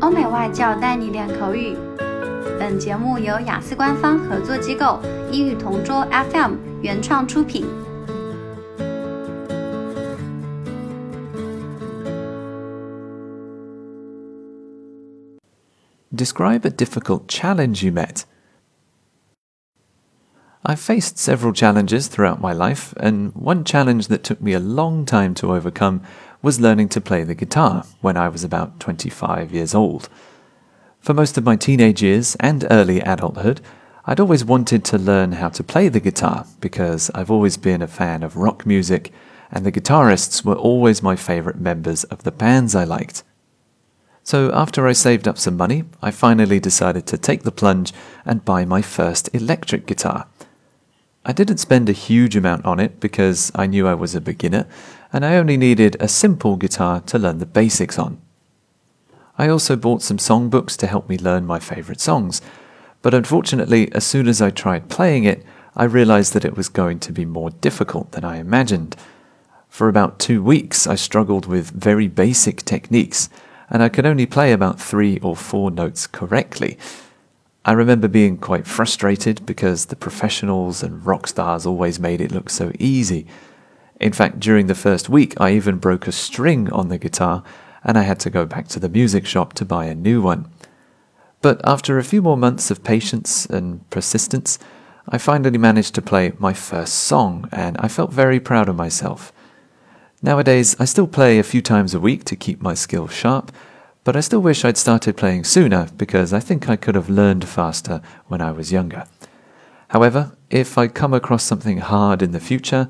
欧美外教带你练口语。本节目由雅思官方合作机构英语同桌 FM 原创出品。Describe a difficult challenge you met. I've faced several challenges throughout my life, and one challenge that took me a long time to overcome was learning to play the guitar when I was about 25 years old. For most of my teenage years and early adulthood, I'd always wanted to learn how to play the guitar because I've always been a fan of rock music, and the guitarists were always my favorite members of the bands I liked. So, after I saved up some money, I finally decided to take the plunge and buy my first electric guitar. I didn't spend a huge amount on it because I knew I was a beginner and I only needed a simple guitar to learn the basics on. I also bought some songbooks to help me learn my favourite songs, but unfortunately, as soon as I tried playing it, I realised that it was going to be more difficult than I imagined. For about two weeks, I struggled with very basic techniques, and I could only play about three or four notes correctly. I remember being quite frustrated because the professionals and rock stars always made it look so easy. In fact, during the first week, I even broke a string on the guitar and I had to go back to the music shop to buy a new one. But after a few more months of patience and persistence, I finally managed to play my first song and I felt very proud of myself. Nowadays, I still play a few times a week to keep my skills sharp, but I still wish I'd started playing sooner because I think I could have learned faster when I was younger. However, if I come across something hard in the future,